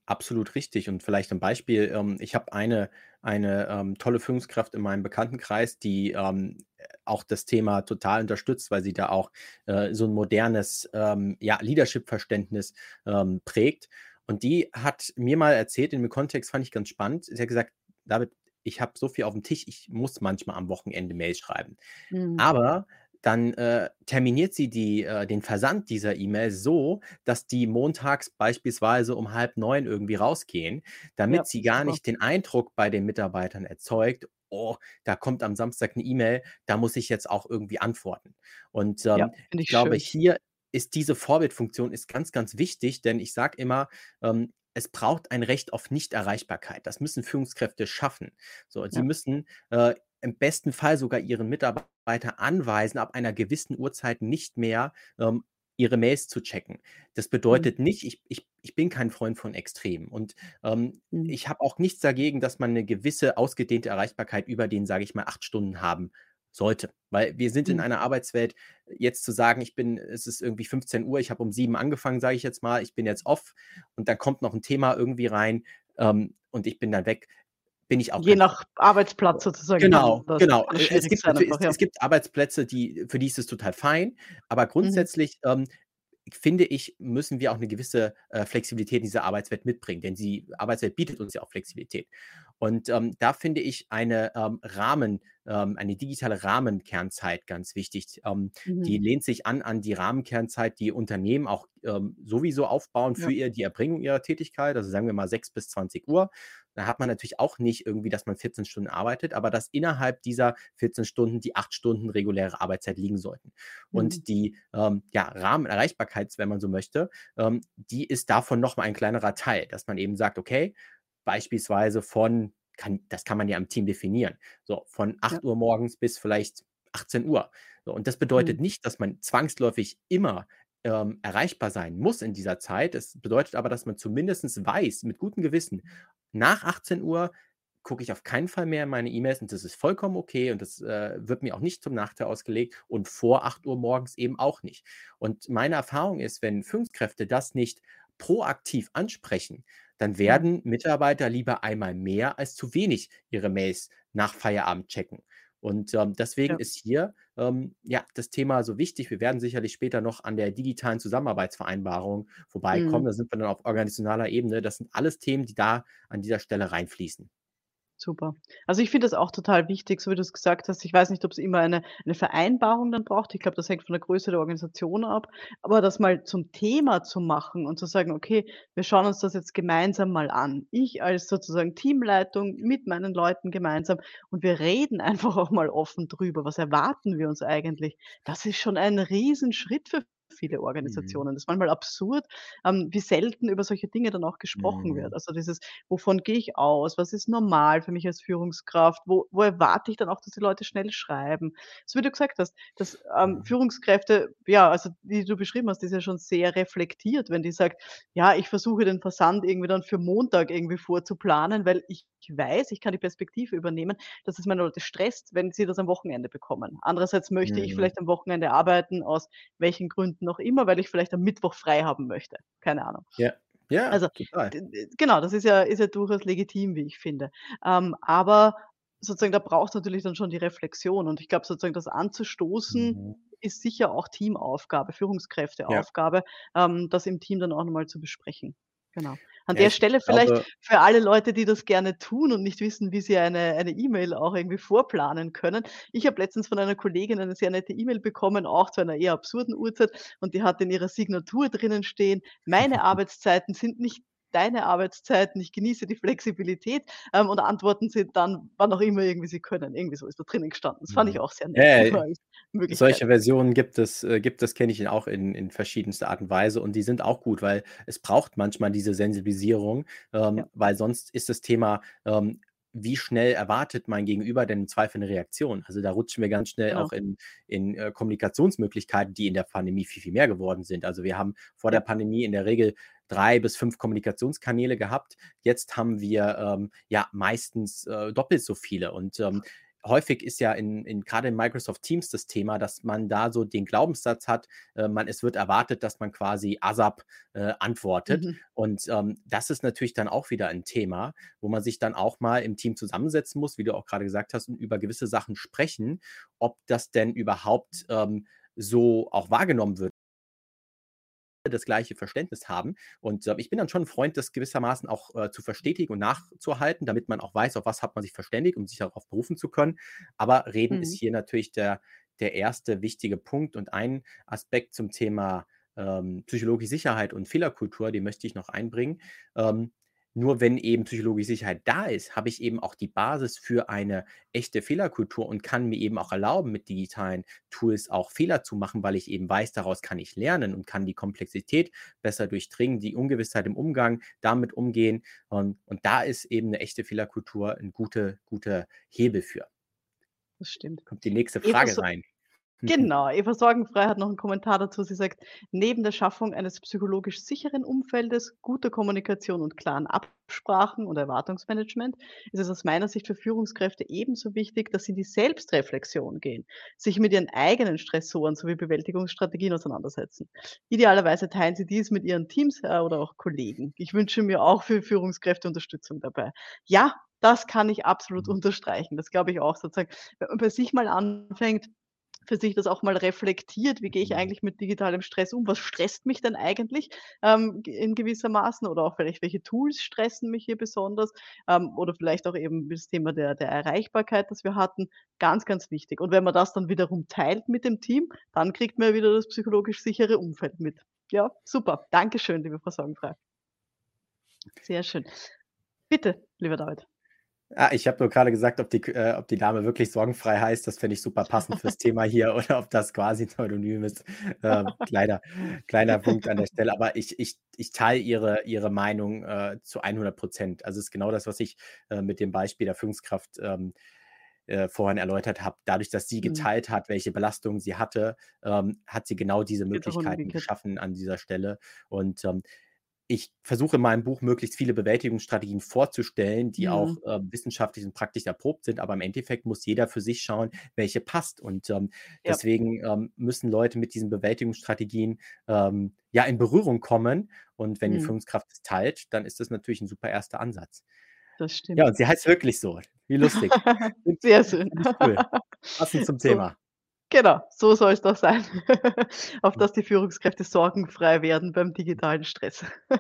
Absolut richtig. Und vielleicht ein Beispiel, ähm, ich habe eine, eine ähm, tolle Führungskraft in meinem Bekanntenkreis, die ähm, auch das Thema total unterstützt, weil sie da auch äh, so ein modernes ähm, ja, Leadership-Verständnis ähm, prägt. Und die hat mir mal erzählt, in dem Kontext fand ich ganz spannend, sie hat gesagt, David, ich habe so viel auf dem Tisch, ich muss manchmal am Wochenende Mails schreiben. Mhm. Aber dann äh, terminiert sie die, äh, den Versand dieser E-Mail so, dass die montags beispielsweise um halb neun irgendwie rausgehen, damit ja, sie gar super. nicht den Eindruck bei den Mitarbeitern erzeugt, oh, da kommt am Samstag eine E-Mail, da muss ich jetzt auch irgendwie antworten. Und ähm, ja, ich, ich glaube, hier ist diese Vorbildfunktion ist ganz, ganz wichtig, denn ich sage immer, ähm, es braucht ein Recht auf Nichterreichbarkeit. Das müssen Führungskräfte schaffen. So, sie ja. müssen äh, im besten Fall sogar ihren Mitarbeiter anweisen, ab einer gewissen Uhrzeit nicht mehr ähm, ihre Mails zu checken. Das mhm. bedeutet nicht, ich, ich, ich bin kein Freund von Extremen. Und ähm, mhm. ich habe auch nichts dagegen, dass man eine gewisse ausgedehnte Erreichbarkeit über den, sage ich mal, acht Stunden haben sollte. Weil wir sind in Mhm. einer Arbeitswelt, jetzt zu sagen, ich bin, es ist irgendwie 15 Uhr, ich habe um 7 angefangen, sage ich jetzt mal, ich bin jetzt off und dann kommt noch ein Thema irgendwie rein ähm, und ich bin dann weg, bin ich auch Je nach Arbeitsplatz sozusagen Genau, das genau. Äh, es gibt einfach, ja. es gibt Arbeitsplätze, die für die ist es total fein, aber Mhm. grundsätzlich, ähm, finde ich, müssen wir auch 'ne gewisse, äh, Flexibilität in dieser Arbeitswelt mitbringen, denn die Arbeitswelt bietet uns ja auch Flexibilität. Und, ähm, da finde ich eine, ähm, Rahmen ähm, eine digitale Rahmenkernzeit ganz wichtig. Ähm, Mhm. die lehnt sich an an die Rahmenkernzeit, die Unternehmen auch, ähm, sowieso aufbauen für Ja. ihr die Erbringung ihrer Tätigkeit, also sagen wir mal 6 bis 20:00. Da hat man natürlich auch nicht irgendwie, dass man 14 Stunden arbeitet, aber dass innerhalb dieser 14 Stunden die 8 Stunden reguläre Arbeitszeit liegen sollten. Mhm. Und die, ähm, ja, Rahmenerreichbarkeit, wenn man so möchte, ähm, die ist davon noch mal ein kleinerer Teil, dass man eben sagt, okay, beispielsweise von kann das kann man ja im Team definieren, so von Ja. 8:00 morgens bis vielleicht 18:00. So, und das Mhm. bedeutet nicht, dass man zwangsläufig immer, ähm, erreichbar sein muss in dieser Zeit. Es bedeutet aber, dass man zumindestens weiß, mit gutem Gewissen, nach 18:00 gucke ich auf keinen Fall mehr in meine E-Mails und das ist vollkommen okay und das, äh, wird mir auch nicht zum Nachteil ausgelegt und vor 8:00 morgens eben auch nicht. Und meine Erfahrung ist, wenn Führungskräfte das nicht proaktiv ansprechen, dann Ja. werden Mitarbeiter lieber einmal mehr als zu wenig ihre Mails nach Feierabend checken. Und, ähm, deswegen Ja. ist hier, ähm, ja, das Thema so wichtig. Wir werden sicherlich später noch an der digitalen Zusammenarbeitsvereinbarung vorbeikommen. Mhm. Da sind wir dann auf organisationaler Ebene. Das sind alles Themen, die da an dieser Stelle reinfließen. Super. Also, ich finde das auch total wichtig, so wie du's gesagt hast. Ich weiß nicht, ob's immer eine 'ne Vereinbarung dann braucht. Ich glaube, das hängt von der Größe der Organisation ab. Aber das mal zum Thema zu machen und zu sagen: „Okay, wir schauen uns das jetzt gemeinsam mal an.“ Ich als sozusagen Teamleitung mit meinen Leuten gemeinsam und wir reden einfach auch mal offen drüber. Was erwarten wir uns eigentlich? Das ist schon ein Riesenschritt für viele Mhm. Organisationen. Das ist manchmal absurd, ähm, wie selten über solche Dinge dann auch gesprochen wird. Mhm. Also, dieses: „Wovon gehe ich aus? Was ist normal für mich als Führungskraft? Wo wo erwarte ich dann auch, dass die Leute schnell schreiben?“ So wie du gesagt hast, dass, ähm, Mhm. Führungskräfte ja, also, die du beschrieben hast, die ist ja schon sehr reflektiert, wenn die sagt: „Ja, ich versuche den Versand irgendwie dann für Montag irgendwie vorzuplanen, weil ich weiß, ich kann die Perspektive übernehmen, dass es meine Leute stresst, wenn sie das am Wochenende bekommen. Andererseits möchte ich Mhm. vielleicht am Wochenende arbeiten, aus welchen Gründen auch immer, weil ich vielleicht am Mittwoch frei haben möchte.“ Keine Ahnung. Ja, ja, Also, total. genau, das ist ja ist ja durchaus legitim, wie ich finde. Ähm, aber sozusagen, da braucht's natürlich dann schon die Reflexion und ich glaube sozusagen, das anzustoßen Mhm. ist sicher auch Teamaufgabe, Ja. Führungskräfteaufgabe, ähm, das im Team dann auch noch mal zu besprechen. Genau. An Ja, der Stelle vielleicht glaube für alle Leute, die das gerne tun und nicht wissen, wie sie eine eine E-Mail auch irgendwie vorplanen können. Ich habe letztens von einer Kollegin eine sehr nette E-Mail bekommen, auch zu einer eher absurden Uhrzeit und die hat in ihrer Signatur drinnen stehen: „Meine Arbeitszeiten sind nicht deine Arbeitszeiten. Ich genieße die Flexibilität“, ähm, und antworten Sie dann, wann auch immer irgendwie Sie können. Irgendwie so ist da drinnen gestanden. Das fand ich Mhm. auch sehr Ja, nett ja, Möglichkeit. solche Versionen gibt es äh, gibt es, kenne ich auch in in verschiedenster Art und Weise und die sind auch gut, weil es braucht manchmal diese Sensibilisierung, Ja. ähm, weil sonst ist das Thema, ähm, wie schnell erwartet mein Gegenüber denn im Zweifel 'ne Reaktion? Also, da rutschen wir ganz schnell Genau. auch in in, äh, Kommunikationsmöglichkeiten, die in der Pandemie viel, viel mehr geworden sind. Also, wir haben vor der Ja. Pandemie in der Regel 3 bis 5 Kommunikationskanäle gehabt. Jetzt haben wir, ähm, ja, meistens, äh, doppelt so viele und, ähm, häufig ist ja in in grade in Microsoft Teams das Thema, dass man da so den Glaubenssatz hat, äh, man es wird erwartet, dass man quasi ASAP, äh, antwortet. Mhm. Und, ähm, das ist natürlich dann auch wieder ein Thema, wo man sich dann auch mal im Team zusammensetzen muss, wie du auch grade gesagt hast, und über gewisse Sachen sprechen, ob das denn überhaupt, ähm, so auch wahrgenommen wird das gleiche Verständnis haben. Und, äh, ich bin dann schon 'n Freund, das gewissermaßen auch, äh, zu verstetigen und nachzuhalten, damit man auch weiß, auf was hat man sich verständigt, um sich darauf berufen zu können. Aber reden ist Mhm. hier natürlich der der 1. wichtige Punkt und ein Aspekt zum Thema, ähm, psychologische Sicherheit und Fehlerkultur, den möchte ich noch einbringen. Ähm, nur wenn eben psychologische Sicherheit da ist, habe ich eben auch die Basis für eine echte Fehlerkultur und kann mir eben auch erlauben, mit digitalen Tools auch Fehler zu machen, weil ich eben weiß, daraus kann ich lernen und kann die Komplexität besser durchdringen, die Ungewissheit im Umgang, damit umgehen. Und und da ist eben 'ne echte Fehlerkultur 'n gute guter Hebel für. Das stimmt. Kommt die nächste Frage rein. Genau, Eva Sorgenfrei hat noch 'n Kommentar dazu. Sie sagt: „Neben der Schaffung eines psychologisch sicheren Umfeldes, guter Kommunikation und klaren Absprachen und Erwartungsmanagement ist es aus meiner Sicht für Führungskräfte ebenso wichtig, dass sie in die Selbstreflexion gehen, sich mit ihren eigenen Stressoren sowie Bewältigungsstrategien auseinandersetzen. Idealerweise teilen sie dies mit ihren Teams, äh, oder auch Kollegen. Ich wünsche mir auch für Führungskräfte Unterstützung dabei.“ Ja, das kann ich absolut Mhm. unterstreichen. Das glaube ich auch sozusagen, wenn man bei sich mal anfängt für sich das auch mal reflektiert: „Wie gehe ich Mhm. eigentlich mit digitalem Stress um? Was stresst mich denn eigentlich, ähm, in gewissermaßen oder auch vielleicht welche Tools stressen mich hier besonders?“ Ähm, oder vielleicht auch eben das Thema der der Erreichbarkeit, das wir hatten. Ganz, ganz wichtig. Und wenn man das dann wiederum teilt mit dem Team, dann kriegt man ja wieder das psychologisch sichere Umfeld mit. Ja, super. Dankeschön, liebe Frau Sorgenfrei. Sehr schön. Bitte, lieber David. Ah, ich habe nur grade gesagt, ob die äh, ob die Dame wirklich sorgenfrei heißt. Das fände ich super passend fürs Thema hier oder ob das quasi Pseudonym ist. Ähm, kleiner kleiner Punkt an der Stelle. Aber ich ich ich teile ihre ihre Meinung, äh, zu 100% Also, es ist genau das, was ich, äh, mit dem Beispiel der Führungskraft, ähm, äh, vorhin erläutert habe. Dadurch, dass sie Mhm. geteilt hat, welche Belastungen sie hatte, ähm, hat sie genau diese Möglichkeiten geschaffen an dieser Stelle. Und, ähm, ich versuche in meinem Buch möglichst viele Bewältigungsstrategien vorzustellen, die auch, Mhm. äh, wissenschaftlich und praktisch erprobt sind, aber im Endeffekt muss jeder für sich schauen, welche passt. Und, ähm, Ja. deswegen, ähm, müssen Leute mit diesen Bewältigungsstrategien, ähm, ja, in Berührung kommen. Und wenn die Mhm. Führungskraft es teilt, dann ist das natürlich 'n super erster Ansatz. Das Ja, stimmt. und sie heißt wirklich so. Wie lustig. Sehr schön. cool. Passend zum Thema. Genau, so soll's doch sein, auf Hm. dass die Führungskräfte sorgenfrei werden beim digitalen Stress.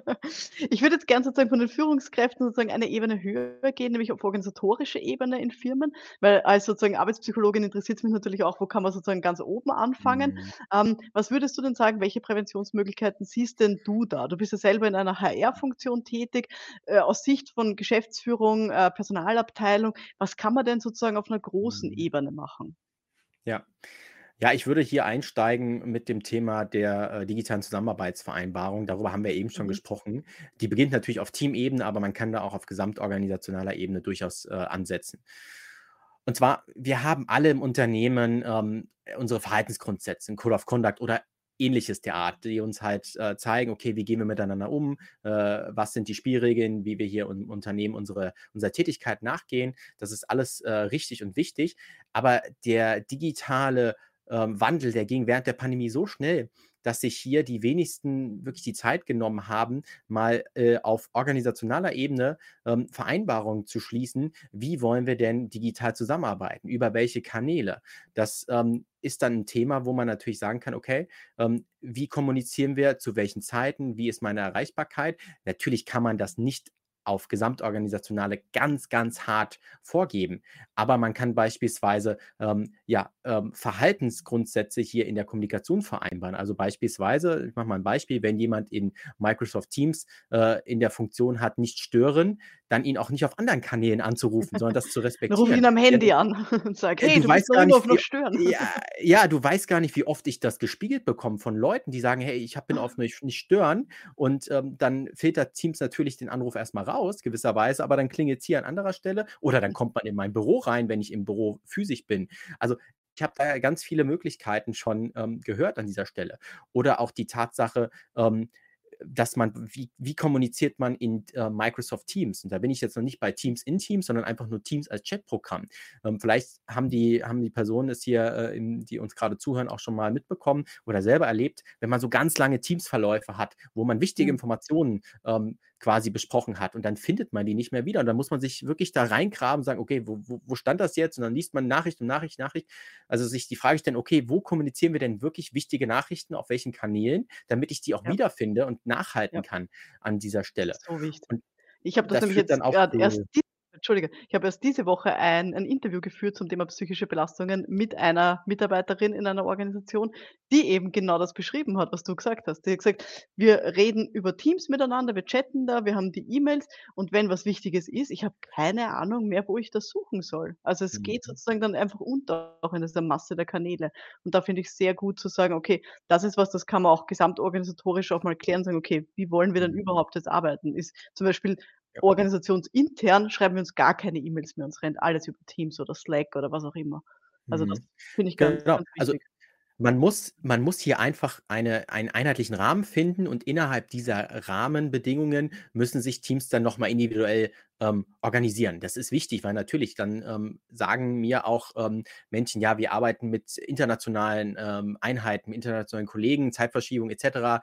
Ich würde jetzt gern sozusagen von den Führungskräften sozusagen eine Ebene höher gehen, nämlich auf organisatorische Ebene in Firmen, weil als sozusagen Arbeitspsychologin interessiert's mich natürlich auch, wo kann man sozusagen ganz oben anfangen. Mhm. Ähm, was würdest du denn sagen, welche Präventionsmöglichkeiten siehst denn du da? Du bist ja selber in einer HR-Funktion tätig. Äh, aus Sicht von Geschäftsführung, äh, Personalabteilung, was kann man denn sozusagen auf 'ner großen Mhm. Ebene machen? Ja. Ja, ich würde hier einsteigen mit dem Thema der, äh, digitalen Zusammenarbeitsvereinbarung. Darüber haben wir eben schon Mhm. gesprochen. Die beginnt natürlich auf Teamebene, aber man kann da auch auf gesamtorganisationaler Ebene durchaus, äh, ansetzen. Und zwar, wir haben alle im Unternehmen, ähm, unsere Verhaltensgrundsätze, 'n Code of Conduct oder Ähnliches Art, die uns halt, äh, zeigen: „Okay, wie gehen wir miteinander um? Äh, was sind die Spielregeln, wie wir hier im Unternehmen unsere unserer Tätigkeit nachgehen?“ Das ist alles, äh, richtig und wichtig. Aber der digitale, ähm, Wandel, der ging während der Pandemie so schnell, dass sich hier die wenigsten wirklich die Zeit genommen haben, mal, äh, auf organisationaler Ebene, ähm, Vereinbarungen zu schließen. Wie wollen wir denn digital zusammenarbeiten? Über welche Kanäle? Das, ähm, ist dann 'n Thema, wo man natürlich sagen kann: „Okay, ähm, wie kommunizieren wir, zu welchen Zeiten? Wie ist meine Erreichbarkeit?“ Natürlich kann man das nicht auf gesamtorganisationale ganz, ganz hart vorgeben, aber man kann beispielsweise, ähm, ja, ähm, Verhaltensgrundsätze hier in der Kommunikation vereinbaren. Also, beispielsweise, ich mache mal 'n Beispiel, wenn jemand in Microsoft Teams, äh, in der Funktion hat, nicht stören, dann ihn auch nicht auf anderen Kanälen anzurufen, sondern das zu Dann rufe ich ihn respektieren. am Handy an und sage: äh, „Hey, du du weißt gar nicht, wie stören.“ ja, ja, du weißt gar nicht, wie oft ich das gespiegelt bekomme von Leuten, die sagen: „Hey, ich bin auf nicht nicht stören.“ Und, ähm, dann filtert Teams natürlich den Anruf erst mal raus, gewisserweise, aber dann klingelt's hier an anderer Stelle oder dann kommt man in mein Büro rein, wenn ich im Büro physisch bin. Also, ich habe da ja ganz viele Möglichkeiten schon, ähm, gehört an dieser Stelle. Oder auch die Tatsache, ähm, dass man wie wie kommuniziert man in, äh, Microsoft Teams? Und da bin ich jetzt noch nicht bei Teams in Teams, sondern einfach nur Teams als Chatprogramm. Ähm, vielleicht haben die haben die Personen es hier, äh, in die uns grade zuhören, auch schon mal mitbekommen oder selber erlebt, wenn man so ganz lange Teams-Verläufe hat, wo man wichtige Mhm. Informationen, ähm, quasi besprochen hat und dann findet man die nicht mehr wieder und dann muss man sich wirklich da reingraben und sagen: „Okay, wo wo wo stand das jetzt?“ Und dann liest man Nachricht um Nachricht, Nachricht. Also, sich die Frage stellen: „Okay, wo kommunizieren wir denn wirklich wichtige Nachrichten, auf welchen Kanälen, damit ich die auch Ja. wiederfinde und nachhalten Ja. kann an dieser Stelle?“ So wichtig. Und Ich habe das das nämlich jetzt auch grad erst Entschuldige, ich habe erst diese Woche ein ein Interview geführt zum Thema psychische Belastungen mit einer Mitarbeiterin in einer Organisation, die eben genau das beschrieben hat, was du gesagt hast. Die hat gesagt: „Wir reden über Teams miteinander, wir chatten da, wir haben die E-Mails und wenn was Wichtiges ist, ich habe keine Ahnung mehr, wo ich das suchen soll.“ Also, es geht Mhm. sozusagen dann einfach unter, auch in dieser Masse der Kanäle. Und da finde ich's sehr gut zu sagen: „Okay, das ist was, das kann man auch gesamtorganisatorisch auch mal klären, sagen: „Okay, wie wollen wir denn Mhm. überhaupt jetzt arbeiten?“ Ist zum Beispiel. Organisationsintern schreiben wir uns gar keine E-Mails mehr, uns rennt alles über Teams oder Slack oder was auch immer. Also, das Mhm. finde ich ganz, Genau. ganz Also, wichtig. Man muss man muss hier einfach eine einen einheitlichen Rahmen finden und innerhalb dieser Rahmenbedingungen müssen sich Teams dann noch mal individuell, ähm, organisieren. Das ist wichtig, weil natürlich dann, ähm, sagen mir auch, ähm, Menschen: „Ja, wir arbeiten mit internationalen, ähm, Einheiten, internationalen Kollegen, Zeitverschiebung et cetera.“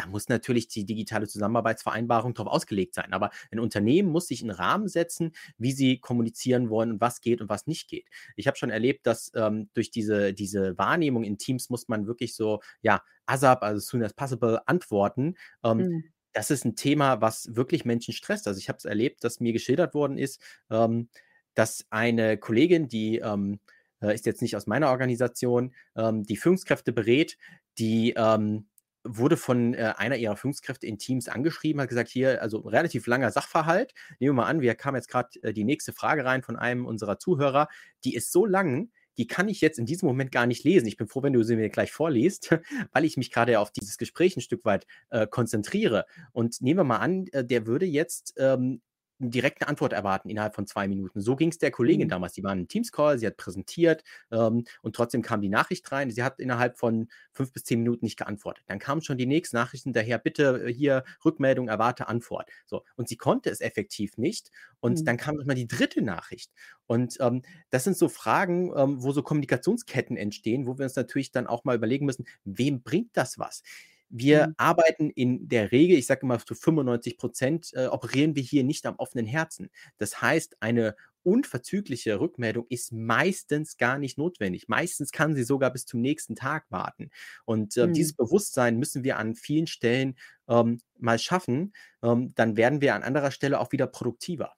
Da muss natürlich die digitale Zusammenarbeitsvereinbarung drauf ausgelegt sein. Aber ein Unternehmen muss sich 'n Rahmen setzen, wie sie kommunizieren wollen und was geht und was nicht geht. Ich habe schon erlebt, dass, ähm, durch diese diese Wahrnehmung in Teams muss man wirklich so, ja, ASAP, also soon as possible, antworten. Ähm, Mhm. das ist 'n Thema, was wirklich Menschen stresst. Also, ich habe es erlebt, dass mir geschildert worden ist, ähm, dass eine Kollegin, die, ähm, äh, ist jetzt nicht aus meiner Organisation, ähm, die Führungskräfte berät, die, ähm, wurde von, äh, einer ihrer Führungskräfte in Teams angeschrieben, hat gesagt: „Hier, also relativ langer Sachverhalt. Nehmen wir mal an, wir kam jetzt grad, äh, die nächste Frage rein von einem unserer Zuhörer. Die ist so lang, die kann ich jetzt in diesem Moment gar nicht lesen. Ich bin froh, wenn du sie mir gleich vorliest, weil ich mich grade auf dieses Gespräch 'n Stück weit, äh, konzentriere. Und nehmen wir mal an, äh, der würde jetzt, ähm, direkt 'ne Antwort erwarten innerhalb von 2 Minuten. So ging's der Kollegin Mhm. damals. Die war in 'nem Teams-Call, sie hat präsentiert, ähm, und trotzdem kam die Nachricht rein. Sie hat innerhalb von 5 bis 10 Minuten nicht geantwortet. Dann kamen schon die nächsten Nachrichten hinterher: „Bitte, äh, hier Rückmeldung, erwarte Antwort.“ So, und sie konnte es effektiv nicht. Und Mhm. dann kam noch mal die 3. Nachricht. Und, ähm, das sind so Fragen, ähm, wo so Kommunikationsketten entstehen, wo wir uns natürlich dann auch mal überlegen müssen: „Wem bringt das was?“ Wir Mhm. arbeiten in der Regel, ich sage immer zu 95 %, äh, operieren wir hier nicht am offenen Herzen. Das heißt, eine unverzügliche Rückmeldung ist meistens gar nicht notwendig. Meistens kann sie sogar bis zum nächsten Tag warten. Und, äh, Mhm. dieses Bewusstsein müssen wir an vielen Stellen, ähm, mal schaffen. Ähm, dann werden wir an anderer Stelle auch wieder produktiver.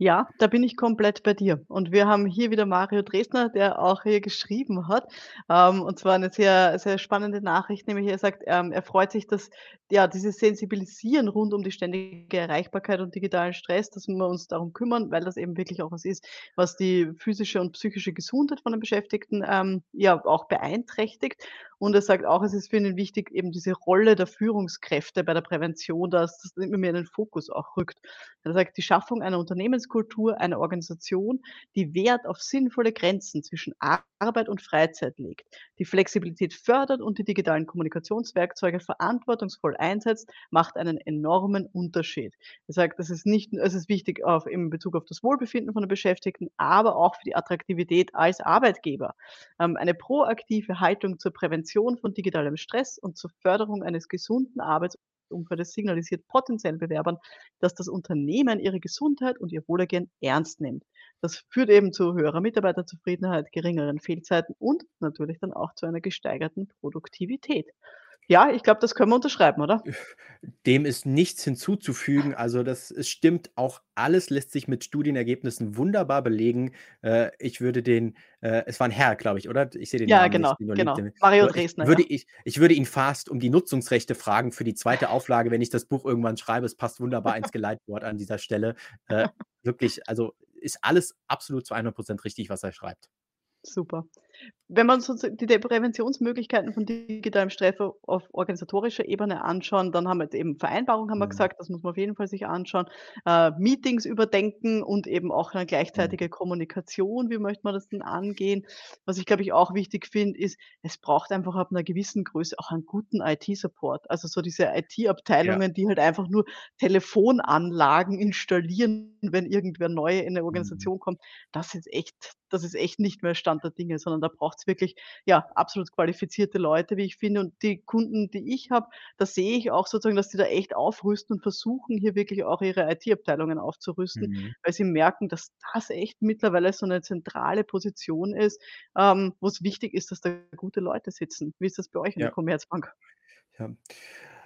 Ja, da bin ich komplett bei dir. Und wir haben hier wieder Mario Dresdner, der auch hier geschrieben hat. Ähm, und zwar 'ne sehr, sehr spannende Nachricht, nämlich er sagt, ähm, er freut sich, dass, ja, dieses Sensibilisieren rund um die ständige Erreichbarkeit und digitalen Stress, dass wir uns darum kümmern, weil das eben wirklich auch was ist, was die physische und psychische Gesundheit von den Beschäftigten, ähm, ja, auch beeinträchtigt. Und er sagt auch, es ist für ihn wichtig, eben diese Rolle der Führungskräfte bei der Prävention, dass das immer mehr in den Fokus auch rückt. Er sagt: „Die Schaffung einer Unternehmenskultur, einer Organisation, die Wert auf sinnvolle Grenzen zwischen Arbeit und Freizeit legt, die Flexibilität fördert und die digitalen Kommunikationswerkzeuge verantwortungsvoll einsetzt, macht einen enormen Unterschied.“ Er sagt, das ist nicht es ist wichtig auf in Bezug auf das Wohlbefinden von den Beschäftigten, aber auch für die Attraktivität als Arbeitgeber. Ähm, eine proaktive Haltung zur Prävention von digitalem Stress und zur Förderung eines gesunden Arbeitsumfeldes signalisiert potenziellen Bewerbern, dass das Unternehmen ihre Gesundheit und ihr Wohlergehen ernst nimmt. Das führt eben zu höherer Mitarbeiterzufriedenheit, geringeren Fehlzeiten und natürlich dann auch zu einer gesteigerten Produktivität. Ja, ich glaube, das können wir unterschreiben, oder? Dem ist nichts hinzuzufügen. Also, das stimmt auch alles, lässt sich mit Studienergebnissen wunderbar belegen. Äh, ich würde den äh, es war 'n Herr, glaube ich, oder? Ich sehe den Ja, Namen genau, nicht genau. LinkedIn. Mario So, ich Dresdner, würde ja. ich ich würde ihn fast um die Nutzungsrechte fragen für die 2. Auflage, wenn ich das Buch irgendwann schreibe. Es passt wunderbar ins Geleitwort an dieser Stelle. Äh, wirklich, also, ist alles absolut zu 100 % richtig, was er schreibt. Super. Wenn man so die Präventionsmöglichkeiten von digitalem Stress auf organisatorischer Ebene anschauen, dann haben wir jetzt eben Vereinbarung haben wir Mhm. gesagt, das muss man auf jeden Fall sich anschauen. Äh, Meetings überdenken und eben auch 'ne Mhm. gleichzeitige Kommunikation. Wie möchte man das denn angehen? Was ich, glaube ich, auch wichtig finde, ist, es braucht einfach ab 'ner gewissen Größe auch einen guten IT-Support. Also, so diese Ja. IT-Abteilungen, die halt einfach nur Telefonanlagen installieren, wenn irgendwer neu in 'ne Mhm. Organisation kommt. Das ist echt das ist echt nicht mehr Stand der Dinge, sondern da braucht's wirklich, ja, absolut qualifizierte Leute, wie ich finde. Und die Kunden, die ich habe, da sehe ich auch sozusagen, dass die da echt aufrüsten und versuchen, hier wirklich auch ihre IT-Abteilungen aufzurüsten, Mhm. weil sie merken, dass das echt mittlerweile so 'ne zentrale Position ist, ähm, wo's wichtig ist, dass da gute Leute sitzen. Wie ist das bei euch in der Ja. Commerzbank? Ja.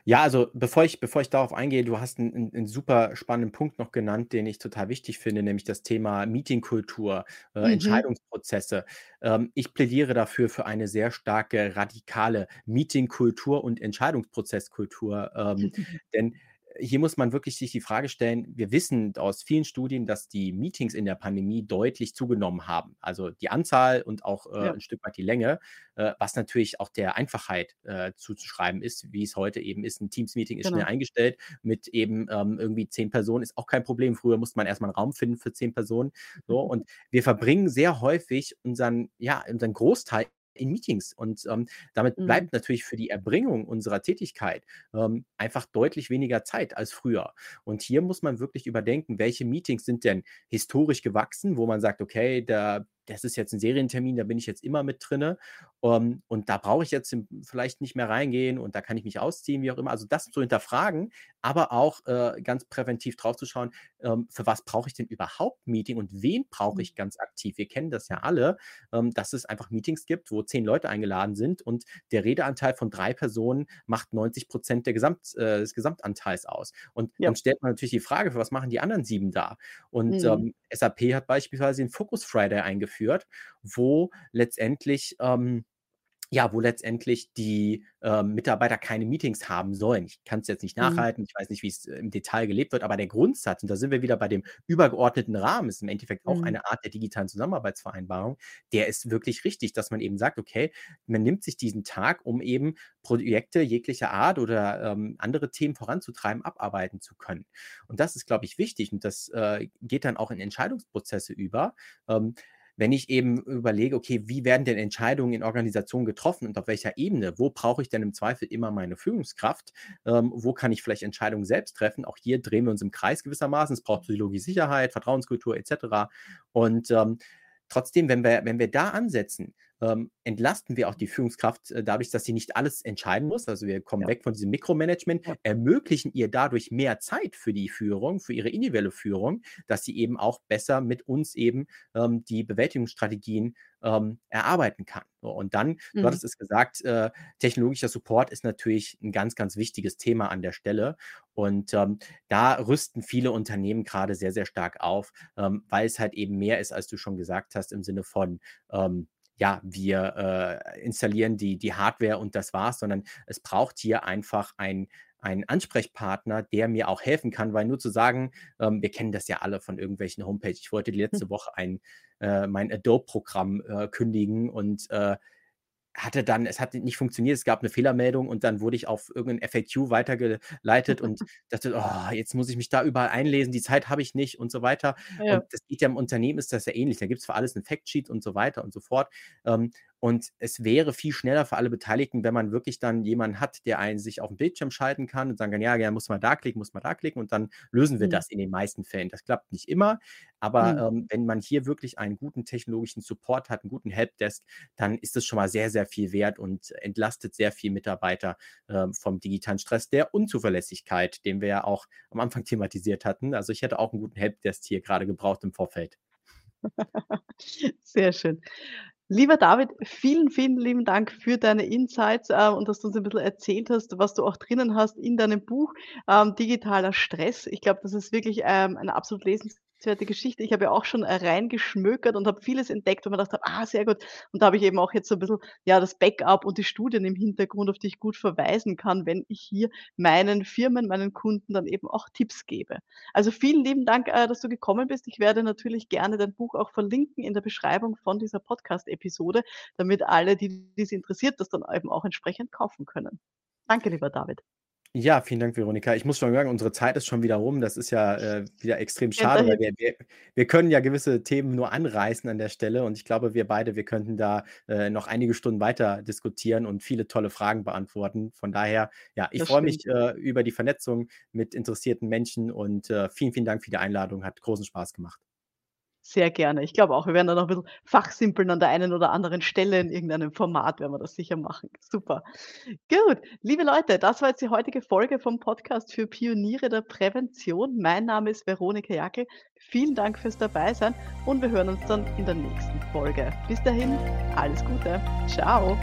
Ja, also, bevor ich bevor ich darauf eingehe, du hast 'n 'n 'n super spannenden Punkt noch genannt, den ich total wichtig finde, nämlich das Thema Meetingkultur, äh, Mhm. Entscheidungsprozesse. Ähm, ich plädiere dafür für eine sehr starke radikale Meetingkultur und Entscheidungsprozesskultur. Ähm, denn hier muss man wirklich sich die Frage stellen wir wissen aus vielen Studien, dass die Meetings in der Pandemie deutlich zugenommen haben. Also, die Anzahl und auch, äh, Ja. 'n Stück weit die Länge, äh, was natürlich auch der Einfachheit, äh, zuzuschreiben ist, wie es heute eben ist. 'N Teams-Meeting ist schnell Genau. eingestellt mit eben, ähm, irgendwie 10 Personen, ist auch kein Problem. Früher musste man erst mal 'n Raum finden für 10 Personen, so. Und wir verbringen sehr häufig unseren ja, unseren Großteil in Meetings. Und ähm, damit Mhm. bleibt natürlich für die Erbringung unserer Tätigkeit ähm, einfach deutlich weniger Zeit als früher. Und hier muss man wirklich überdenken, welche Meetings sind denn historisch gewachsen, wo man sagt, okay, da das ist jetzt ein Serientermin, da bin ich jetzt immer mit drinne, ähm, und da brauche ich jetzt vielleicht nicht mehr reingehen und da kann ich mich ausziehen, wie auch immer. Also, das zu hinterfragen, aber auch, äh, ganz präventiv draufzuschauen, ähm, für was brauche ich denn überhaupt Meeting und wen brauche Mhm. ich ganz aktiv? Wir kennen das ja alle, ähm, dass es einfach Meetings gibt, wo 10 Leute eingeladen sind und der Redeanteil von 3 Personen macht 90 der Gesamt äh, des Gesamtanteils aus. Und Ja. dann stellt man natürlich die Frage: „Für was machen die anderen 7 da?“ Und, Mhm. ähm, SAP hat beispielsweise den Focus Friday eingeführt, wo letztendlich, ähm ja, wo letztendlich die, ähm, Mitarbeiter keine Meetings haben sollen. Ich kann's jetzt nicht Mhm. nachhalten, ich weiß nicht, wie's äh, im Detail gelebt wird, aber der Grundsatz, und da sind wir wieder bei dem übergeordneten Rahmen, ist im Endeffekt auch Mhm. eine Art der digitalen Zusammenarbeitsvereinbarung, der ist wirklich richtig, dass man eben sagt: „Okay, man nimmt sich diesen Tag, um eben Projekte jeglicher Art oder, ähm, andere Themen voranzutreiben, abarbeiten zu können.“ Und das ist, glaube ich, wichtig und das, äh, geht dann auch in Entscheidungsprozesse über. Ähm, wenn ich eben überlege, okay, wie werden denn Entscheidungen in Organisationen getroffen und auf welcher Ebene? Wo brauche ich denn im Zweifel immer meine Führungskraft? Ähm, wo kann ich vielleicht Entscheidungen selbst treffen? Auch hier drehen wir uns im Kreis gewissermaßen. Es braucht Psychologie, Sicherheit, Vertrauenskultur et cetera. Und, ähm, trotzdem, wenn wir wenn wir da ansetzen, ähm, entlasten wir auch die Führungskraft, äh, dadurch, dass sie nicht alles entscheiden muss. Also, wir kommen Ja. weg von diesem Mikromanagement, Ja. ermöglichen ihr dadurch mehr Zeit für die Führung, für ihre individuelle Führung, dass sie eben auch besser mit uns eben, ähm, die Bewältigungsstrategien, ähm, erarbeiten kann. So, und dann, du Mhm. hattest es gesagt, äh, technologischer Support ist natürlich 'n ganz, ganz wichtiges Thema an der Stelle. Und, ähm, da rüsten viele Unternehmen grade sehr, sehr stark auf, ähm, weil es halt eben mehr ist, als du schon gesagt hast, im Sinne von, ähm, ja, wir, äh, installieren die die Hardware und das war's, sondern es braucht hier einfach ein einen Ansprechpartner, der mir auch helfen kann, weil nur zu sagen ähm, wir kennen das ja alle von irgendwelchen Homepage. Ich wollte Hm. letzte Woche ein äh, mein Adobe-Programm, äh, kündigen und, äh, hatte dann es hat nicht funktioniert, es gab 'ne Fehlermeldung und dann wurde ich auf irgend 'n FAQ weitergeleitet und dachte: „Oh, jetzt muss ich mich da überall einlesen, die Zeit habe ich nicht“ und so weiter. Ja. Und das geht ja im Unternehmen ist das ja ähnlich. Da gibt's für alles 'n Factsheet und so weiter und so fort. Ähm, und es wäre viel schneller für alle Beteiligten, wenn man wirklich dann jemanden hat, der einen sich auf'n Bildschirm schalten kann und sagen kann: „Ja, ja, muss mal da klicken, muss mal da klicken“ und dann lösen wir Mhm. das in den meisten Fällen. Das klappt nicht immer, aber, Mhm. ähm, wenn man hier wirklich einen guten technologischen Support hat, 'n guten Helpdesk, dann ist es schon mal sehr, sehr viel wert und entlastet sehr viel Mitarbeiter, ähm, vom digitalen Stress, der Unzuverlässigkeit, den wir ja auch am Anfang thematisiert hatten. Also, ich hätte auch 'n guten Helpdesk hier grade gebraucht im Vorfeld. Sehr schön. Lieber David, vielen, vielen lieben Dank für deine Insights, äh, und dass du uns 'n bisschen erzählt hast, was du auch drinnen hast in deinem Buch, ähm, „Digitaler Stress“. Ich glaube, das ist wirklich, ähm, eine absolut lesenswerte Geschichte. Ich habe ja auch schon, äh, reingeschmökert und habe vieles entdeckt, wo mir gedacht habe: „Ah, sehr gut.“ Und da habe ich eben auch jetzt so 'n bisschen, ja, das Backup und die Studien im Hintergrund, auf die ich gut verweisen kann, wenn ich hier meinen Firmen, meinen Kunden dann eben auch Tipps gebe. Also, vielen lieben Dank, äh, dass du gekommen bist. Ich werde natürlich gerne dein Buch auch verlinken in der Beschreibung von dieser Podcast-Episode, damit alle, die die's interessiert, das dann eben auch entsprechend kaufen können. Danke, lieber David. Ja, vielen Dank, Veronika. Ich muss schon sagen, unsere Zeit ist schon wieder rum. Das ist ja, äh, wieder extrem schade, weil wir wir wir können ja gewisse Themen nur anreißen an der Stelle und ich glaube, wir beide, wir könnten da, äh, noch einige Stunden weiter diskutieren und viele tolle Fragen beantworten. Von daher, ja, ich freue mich, äh, über die Vernetzung mit interessierten Menschen und, äh, vielen, vielen Dank für die Einladung. Hat großen Spaß gemacht. Sehr gerne. Ich glaube auch, wir werden da noch 'n bisschen fachsimpeln an der einen oder anderen Stelle. In irgendeinem Format werden wir das sicher machen. Super. Gut, liebe Leute, das war jetzt die heutige Folge vom Podcast für Pioniere der Prävention. Mein Name ist Veronika Jakl. Vielen Dank fürs Dabeisein und wir hören uns dann in der nächsten Folge. Bis dahin, alles Gute. Tschau.